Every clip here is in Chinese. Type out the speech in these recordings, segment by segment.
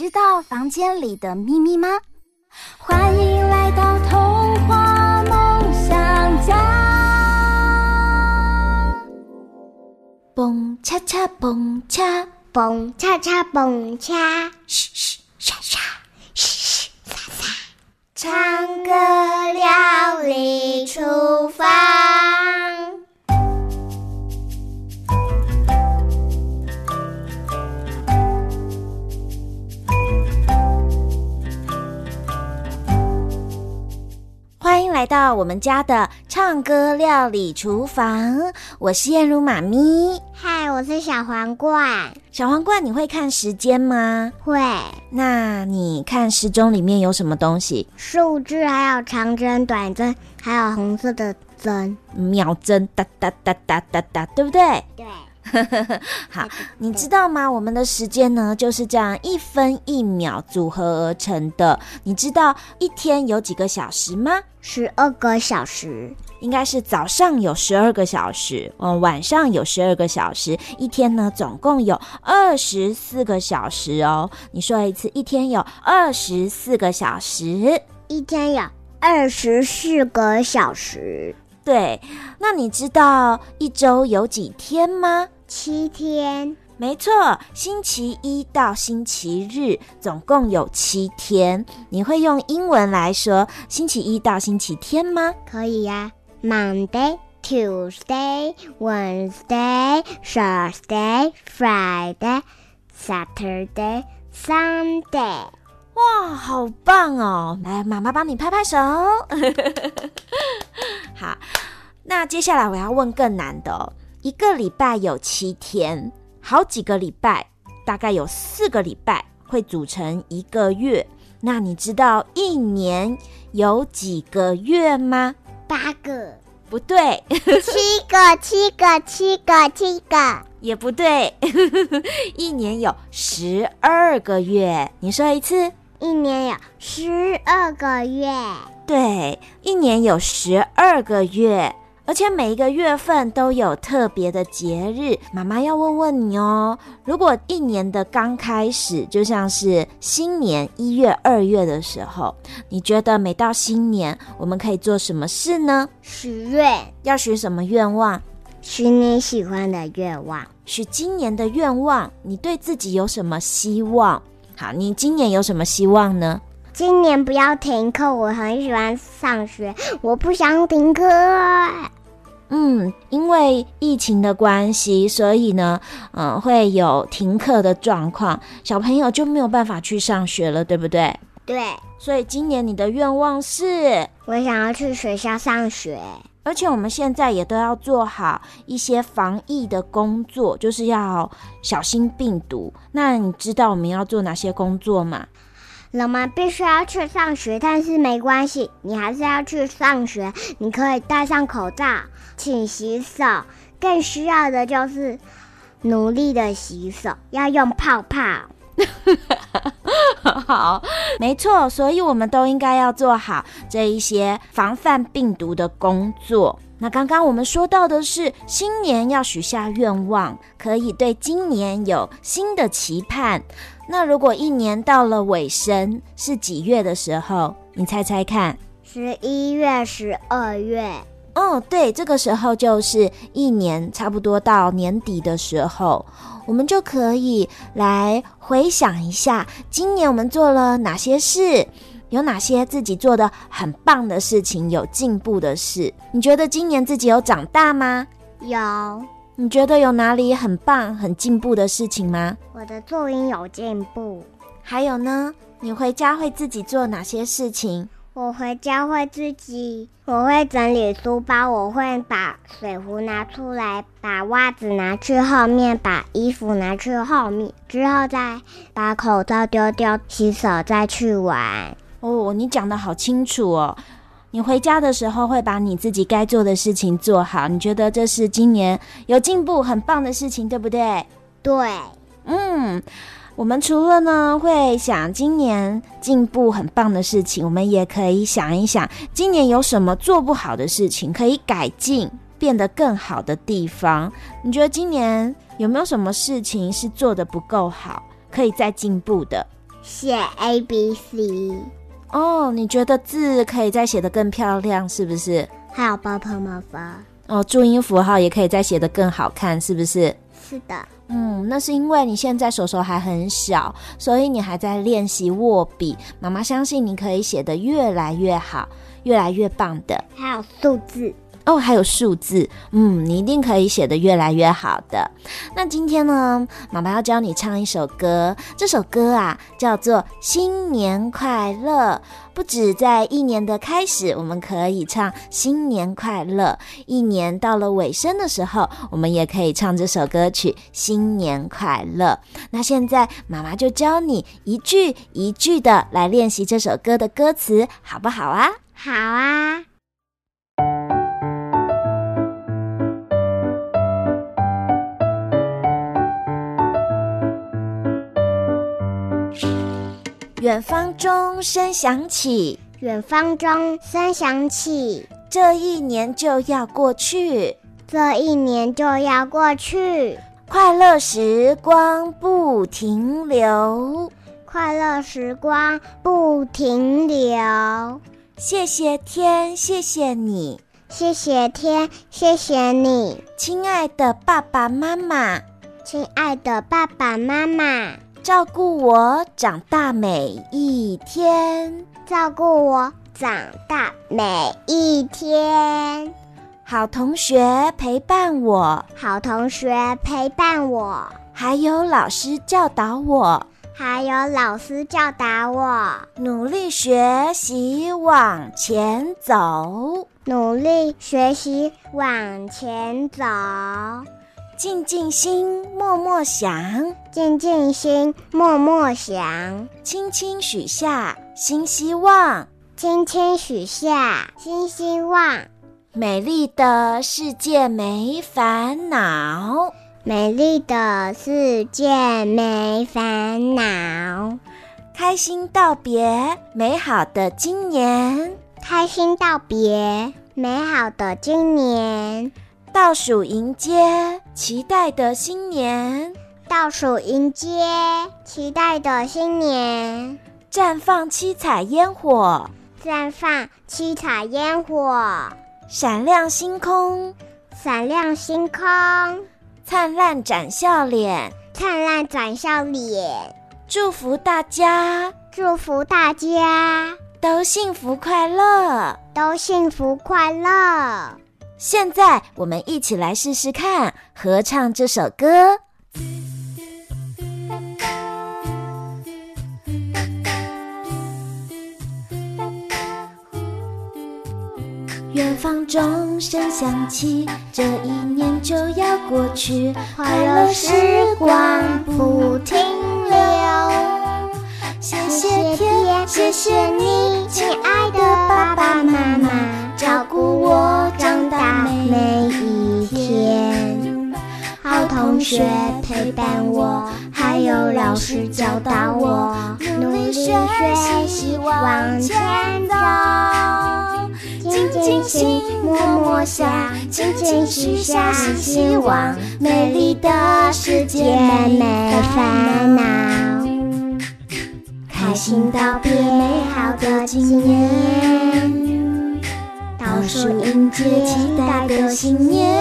知道房间里的秘密吗？欢迎来到童话梦想家。蹦恰恰蹦恰，蹦恰恰蹦恰，嘘嘘沙沙，嘘嘘沙沙，唱歌料理厨房。来到我们家的唱歌料理厨房，我是燕如妈咪。嗨，我是小皇冠。小皇冠，你会看时间吗？会。那你看时钟里面有什么东西？数字，还有长针、短针，还有红色的针，秒针，哒哒哒哒哒哒，对不对？对。好，你知道吗？我们的时间呢，就是这样一分一秒组合而成的。你知道一天有几个小时吗？十二个小时，应该是早上有十二个小时，嗯，晚上有十二个小时，一天呢总共有二十四个小时哦。你说一次，一天有二十四个小时，一天有二十四个小时。对，那你知道一周有几天吗？七天。没错，星期一到星期日总共有七天。你会用英文来说星期一到星期天吗？可以呀，Monday, Tuesday, Wednesday, Thursday, Friday, Saturday, Sunday。哇，好棒哦！来，妈妈帮你拍拍手。好，那接下来我要问更难的哦。一个礼拜有七天，好几个礼拜，大概有四个礼拜会组成一个月。那你知道一年有几个月吗？八个。不对。七个，七个，七个，七个。也不对。一年有十二个月。你说一次。一年有十二个月。对，一年有十二个月，而且每一个月份都有特别的节日。妈妈要问问你哦，如果一年的刚开始就像是新年一月、二月的时候，你觉得每到新年我们可以做什么事呢？许愿。要许什么愿望？许你喜欢的愿望。许今年的愿望，你对自己有什么希望？好，你今年有什么希望呢？今年不要停课，我很喜欢上学，我不想停课。嗯，因为疫情的关系，所以呢，嗯，会有停课的状况，小朋友就没有办法去上学了，对不对？对。所以今年你的愿望是？我想要去学校上学。而且我们现在也都要做好一些防疫的工作，就是要小心病毒。那你知道我们要做哪些工作吗？我们必须要去上学，但是没关系，你还是要去上学。你可以戴上口罩，请洗手。更需要的就是努力的洗手，要用泡泡。好，没错，所以我们都应该要做好这一些防范病毒的工作。那刚刚我们说到的是新年要许下愿望，可以对今年有新的期盼。那如果一年到了尾声是几月的时候？你猜猜看？十一月、十二月。哦，对，这个时候就是一年差不多到年底的时候。我们就可以来回想一下，今年我们做了哪些事，有哪些自己做的很棒的事情，有进步的事。你觉得今年自己有长大吗？有。你觉得有哪里很棒、很进步的事情吗？我的作文有进步。还有呢？你回家会自己做哪些事情？我回家会自己，我会整理书包，我会把水壶拿出来，把袜子拿去后面，把衣服拿去后面，之后再把口罩丢掉，洗手再去玩。哦，你讲的好清楚哦。你回家的时候会把你自己该做的事情做好，你觉得这是今年有进步很棒的事情，对不对？对，嗯，我们除了呢会想今年进步很棒的事情，我们也可以想一想今年有什么做不好的事情可以改进、变得更好的地方。你觉得今年有没有什么事情是做得不够好，可以再进步的？写 A B C。哦，你觉得字可以再写得更漂亮，是不是？还有爸爸妈妈。哦，注音符号也可以再写得更好看，是不是？是的。嗯，那是因为你现在手手还很小，所以你还在练习握笔。妈妈相信你可以写得越来越好，越来越棒的。还有数字。哦，还有数字，嗯，你一定可以写得越来越好的。那今天呢，妈妈要教你唱一首歌，这首歌啊叫做《新年快乐》。不止在一年的开始，我们可以唱新年快乐；一年到了尾声的时候，我们也可以唱这首歌曲《新年快乐》。那现在妈妈就教你一句一句的来练习这首歌的歌词，好不好啊？好啊。远方钟声响起，远方钟声响起，这一年就要过去，这一年就要过去，快乐时光不停留，快乐时光不停留。谢谢天，谢谢你，谢谢天，谢谢你，亲爱的爸爸妈妈，亲爱的爸爸妈妈。照顾我长大每一天，照顾我长大每一天。好同学陪伴我，好同学陪伴我。还有老师教导我，还有老师教导我。努力学习往前走，努力学习往前走。静静心，默默想；静静心，默默想；轻轻许下新希望；轻轻许下新希望。美丽的世界没烦恼，美丽的世界没烦恼。开心道别美好的今年，开心道别美好的今年。倒数迎接期待的新年，倒数迎接期待的新年。绽放七彩烟火，绽放七彩烟火。闪亮星空，闪亮星空。灿烂展笑脸，灿烂展笑脸。祝福大家，祝福大家都幸福快乐，都幸福快乐。现在我们一起来试试看合唱这首歌。远方钟声响起，这一年就要过去，快乐时光不停留。谢谢天，谢谢你，亲爱的爸爸妈妈。每一天，好同学陪伴我，还有老师教导我，努力学习往前走。静静心，默默想，静静许下希望，美丽的世界没烦恼，开心道别美好的今年。倒数迎接期待的新年，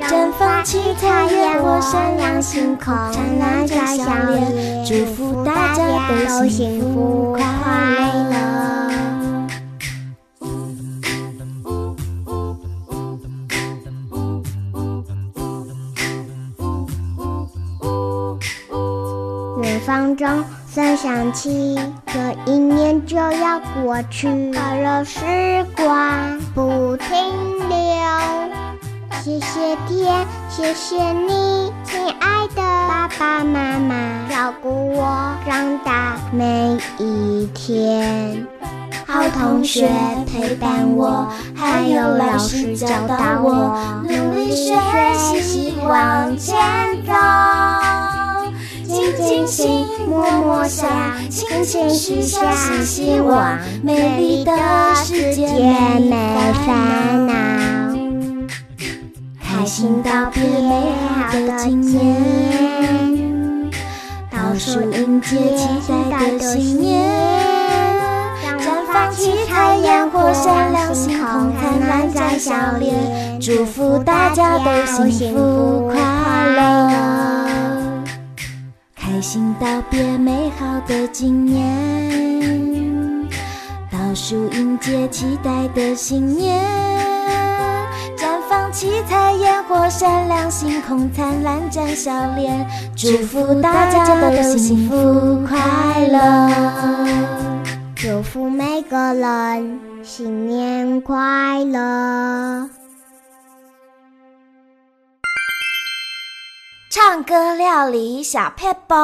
绽放七彩烟火，闪亮星空，灿烂展笑脸，祝福大家都幸福快乐。远方钟声响起，这一年就要过去，快乐时光不停留。谢谢天，谢谢你，亲爱的爸爸妈妈，照顾我长大每一天。好同学陪伴我，还有老师教导我，努力学习往前走。静静心，默默想，轻轻许下希望，美丽的世界没烦恼。开心道别美好的今年，倒数迎接期待的新年，绽放七彩烟火，闪亮星空，灿烂在笑脸，祝福大家都幸福快乐。开心道别美好的今年，倒数迎接期待的新年。绽放七彩烟火闪亮，星空灿烂，展笑脸，祝福大家都幸福快乐，祝福每个人新年快乐。唱歌料理小撇步。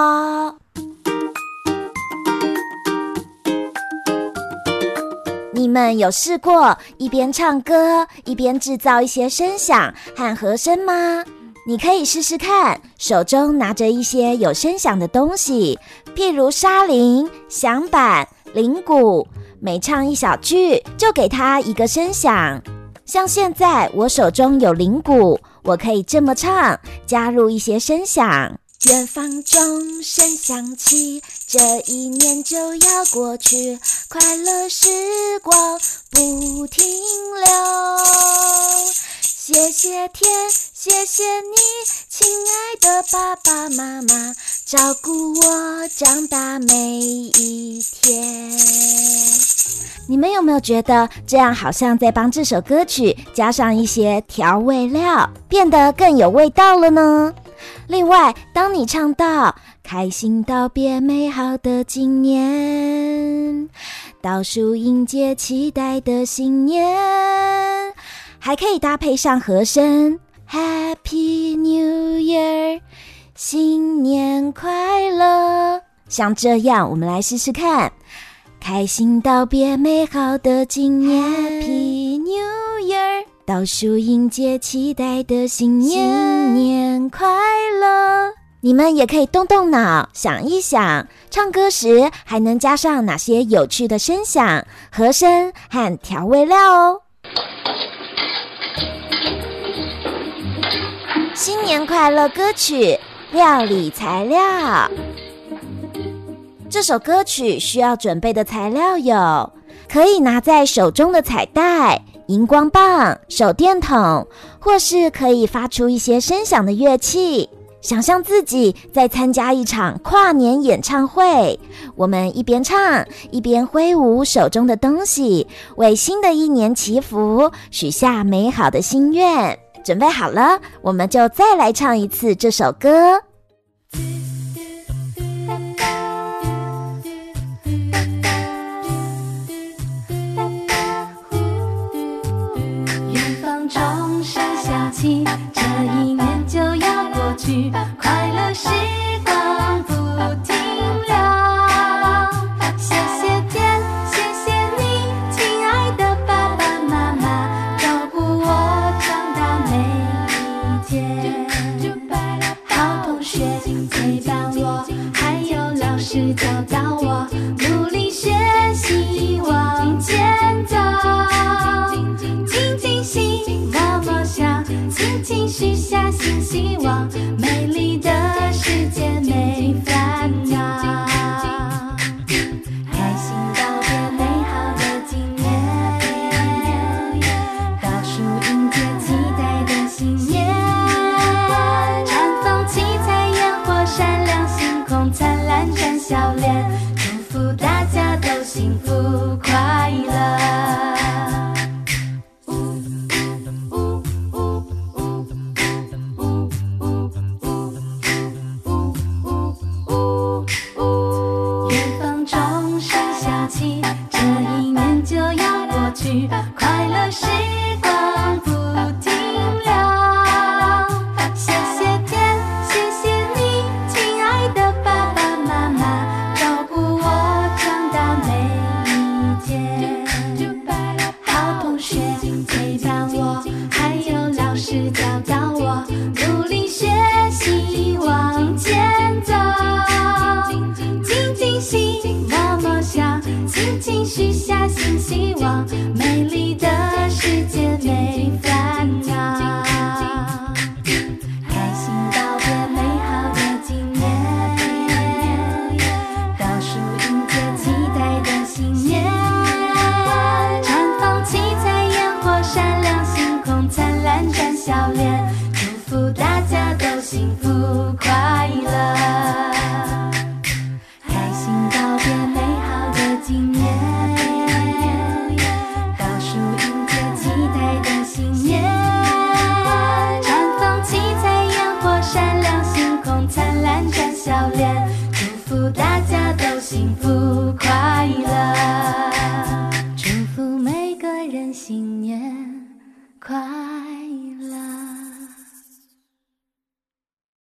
你们有试过一边唱歌一边制造一些声响和和声吗？你可以试试看，手中拿着一些有声响的东西，譬如沙铃、响板、铃鼓，每唱一小句就给它一个声响。像现在我手中有铃鼓，我可以这么唱，加入一些声响。远方钟声响起，这一年就要过去，快乐时光不停留。谢谢天，谢谢你，亲爱的爸爸妈妈，照顾我长大每一天。你们有没有觉得这样好像在帮这首歌曲加上一些调味料，变得更有味道了呢？另外，当你唱到“开心道别美好的今年，倒数迎接期待的新年”，还可以搭配上和声 “Happy New Year”，新年快乐。像这样，我们来试试看：“开心道别美好的今年，Happy New Year”。倒数迎接期待的新年，新年快乐！你们也可以动动脑，想一想，唱歌时还能加上哪些有趣的声响、和声和调味料哦。新年快乐歌曲料理材料，这首歌曲需要准备的材料有：可以拿在手中的彩带。荧光棒、手电筒，或是可以发出一些声响的乐器。想象自己在参加一场跨年演唱会，我们一边唱一边挥舞手中的东西，为新的一年祈福，许下美好的心愿。准备好了，我们就再来唱一次这首歌。钟声响起新希望，美丽的世界没烦恼，开心告别美好的今年，倒数迎接期待的新年，绽放七彩烟火，闪亮星空，灿烂展笑脸，祝福大家都幸福快乐。